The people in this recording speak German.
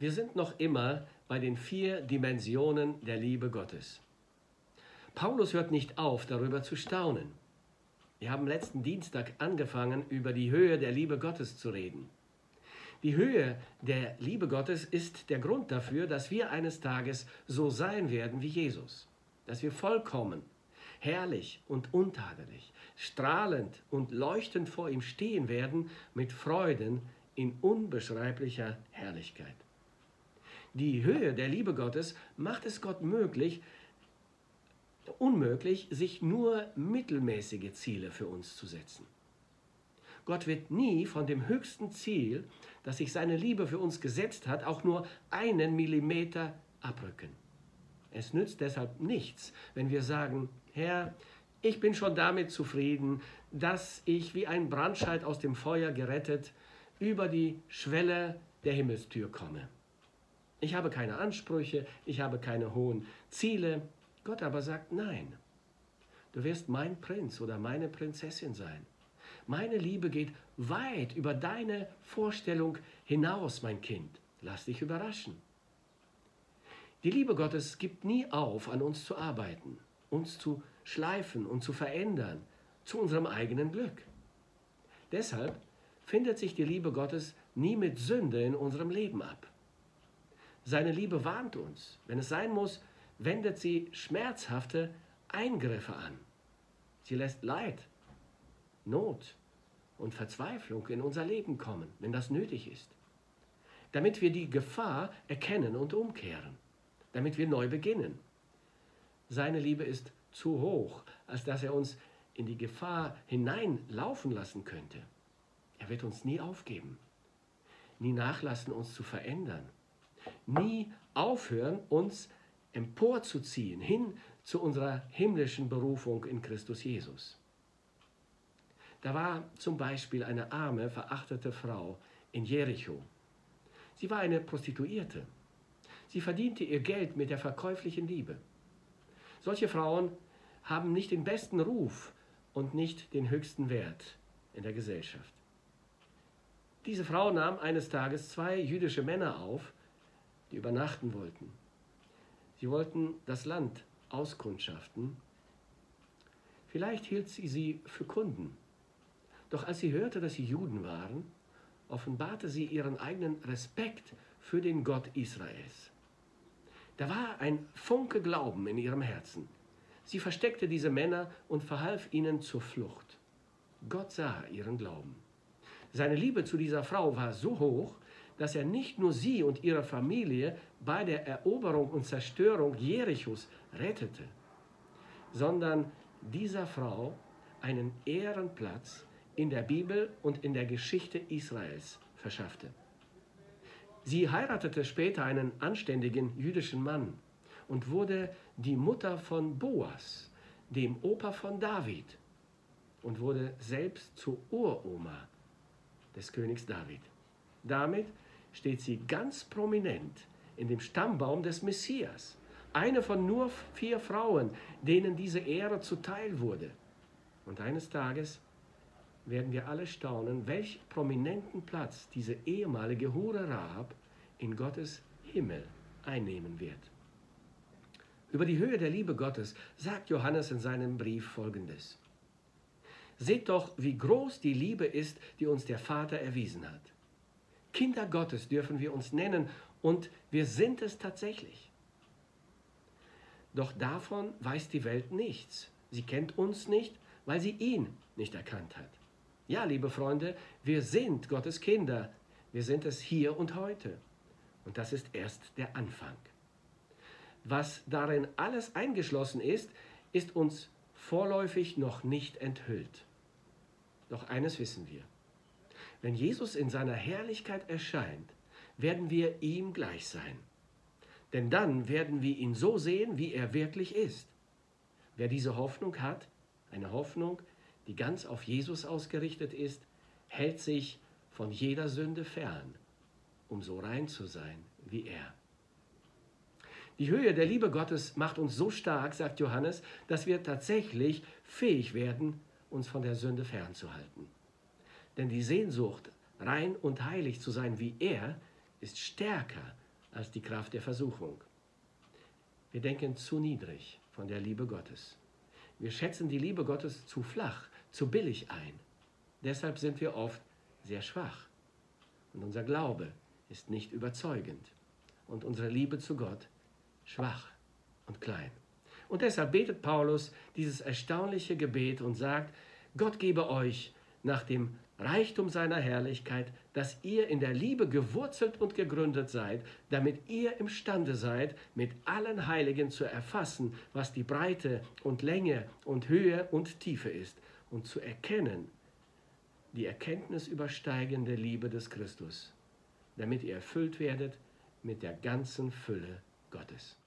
Wir sind noch immer bei den vier Dimensionen der Liebe Gottes. Paulus hört nicht auf, darüber zu staunen. Wir haben letzten Dienstag angefangen, über die Höhe der Liebe Gottes zu reden. Die Höhe der Liebe Gottes ist der Grund dafür, dass wir eines Tages so sein werden wie Jesus, dass wir vollkommen, herrlich und untadelig, strahlend und leuchtend vor ihm stehen werden mit Freuden in unbeschreiblicher Herrlichkeit. Die Höhe der Liebe Gottes macht es Gott möglich, unmöglich, sich nur mittelmäßige Ziele für uns zu setzen. Gott wird nie von dem höchsten Ziel, das sich seine Liebe für uns gesetzt hat, auch nur einen Millimeter abrücken. Es nützt deshalb nichts, wenn wir sagen, Herr, ich bin schon damit zufrieden, dass ich wie ein Brandscheid aus dem Feuer gerettet über die Schwelle der Himmelstür komme. Ich habe keine Ansprüche, ich habe keine hohen Ziele. Gott aber sagt, nein, du wirst mein Prinz oder meine Prinzessin sein. Meine Liebe geht weit über deine Vorstellung hinaus, mein Kind. Lass dich überraschen. Die Liebe Gottes gibt nie auf, an uns zu arbeiten, uns zu schleifen und zu verändern, zu unserem eigenen Glück. Deshalb findet sich die Liebe Gottes nie mit Sünde in unserem Leben ab. Seine Liebe warnt uns. Wenn es sein muss, wendet sie schmerzhafte Eingriffe an. Sie lässt Leid, Not und Verzweiflung in unser Leben kommen, wenn das nötig ist. Damit wir die Gefahr erkennen und umkehren. Damit wir neu beginnen. Seine Liebe ist zu hoch, als dass er uns in die Gefahr hineinlaufen lassen könnte. Er wird uns nie aufgeben, nie nachlassen, uns zu verändern nie aufhören, uns emporzuziehen hin zu unserer himmlischen Berufung in Christus Jesus. Da war zum Beispiel eine arme, verachtete Frau in Jericho. Sie war eine Prostituierte. Sie verdiente ihr Geld mit der verkäuflichen Liebe. Solche Frauen haben nicht den besten Ruf und nicht den höchsten Wert in der Gesellschaft. Diese Frau nahm eines Tages zwei jüdische Männer auf, die übernachten wollten. Sie wollten das Land auskundschaften. Vielleicht hielt sie sie für Kunden. Doch als sie hörte, dass sie Juden waren, offenbarte sie ihren eigenen Respekt für den Gott Israels. Da war ein Funke Glauben in ihrem Herzen. Sie versteckte diese Männer und verhalf ihnen zur Flucht. Gott sah ihren Glauben. Seine Liebe zu dieser Frau war so hoch, dass er nicht nur sie und ihre Familie bei der Eroberung und Zerstörung Jerichos rettete, sondern dieser Frau einen Ehrenplatz in der Bibel und in der Geschichte Israels verschaffte. Sie heiratete später einen anständigen jüdischen Mann und wurde die Mutter von Boas, dem Opa von David, und wurde selbst zur Uroma des Königs David. Damit steht sie ganz prominent in dem Stammbaum des Messias. Eine von nur vier Frauen, denen diese Ehre zuteil wurde. Und eines Tages werden wir alle staunen, welch prominenten Platz diese ehemalige Hure Rahab in Gottes Himmel einnehmen wird. Über die Höhe der Liebe Gottes sagt Johannes in seinem Brief folgendes. Seht doch, wie groß die Liebe ist, die uns der Vater erwiesen hat. Kinder Gottes dürfen wir uns nennen und wir sind es tatsächlich. Doch davon weiß die Welt nichts. Sie kennt uns nicht, weil sie ihn nicht erkannt hat. Ja, liebe Freunde, wir sind Gottes Kinder. Wir sind es hier und heute. Und das ist erst der Anfang. Was darin alles eingeschlossen ist, ist uns vorläufig noch nicht enthüllt. Doch eines wissen wir. Wenn Jesus in seiner Herrlichkeit erscheint, werden wir ihm gleich sein. Denn dann werden wir ihn so sehen, wie er wirklich ist. Wer diese Hoffnung hat, eine Hoffnung, die ganz auf Jesus ausgerichtet ist, hält sich von jeder Sünde fern, um so rein zu sein wie er. Die Höhe der Liebe Gottes macht uns so stark, sagt Johannes, dass wir tatsächlich fähig werden, uns von der Sünde fernzuhalten. Denn die Sehnsucht, rein und heilig zu sein wie er, ist stärker als die Kraft der Versuchung. Wir denken zu niedrig von der Liebe Gottes. Wir schätzen die Liebe Gottes zu flach, zu billig ein. Deshalb sind wir oft sehr schwach. Und unser Glaube ist nicht überzeugend. Und unsere Liebe zu Gott schwach und klein. Und deshalb betet Paulus dieses erstaunliche Gebet und sagt, Gott gebe euch nach dem Reichtum seiner Herrlichkeit, dass ihr in der Liebe gewurzelt und gegründet seid, damit ihr imstande seid, mit allen Heiligen zu erfassen, was die Breite und Länge und Höhe und Tiefe ist, und zu erkennen, die Erkenntnis übersteigende Liebe des Christus, damit ihr erfüllt werdet mit der ganzen Fülle Gottes.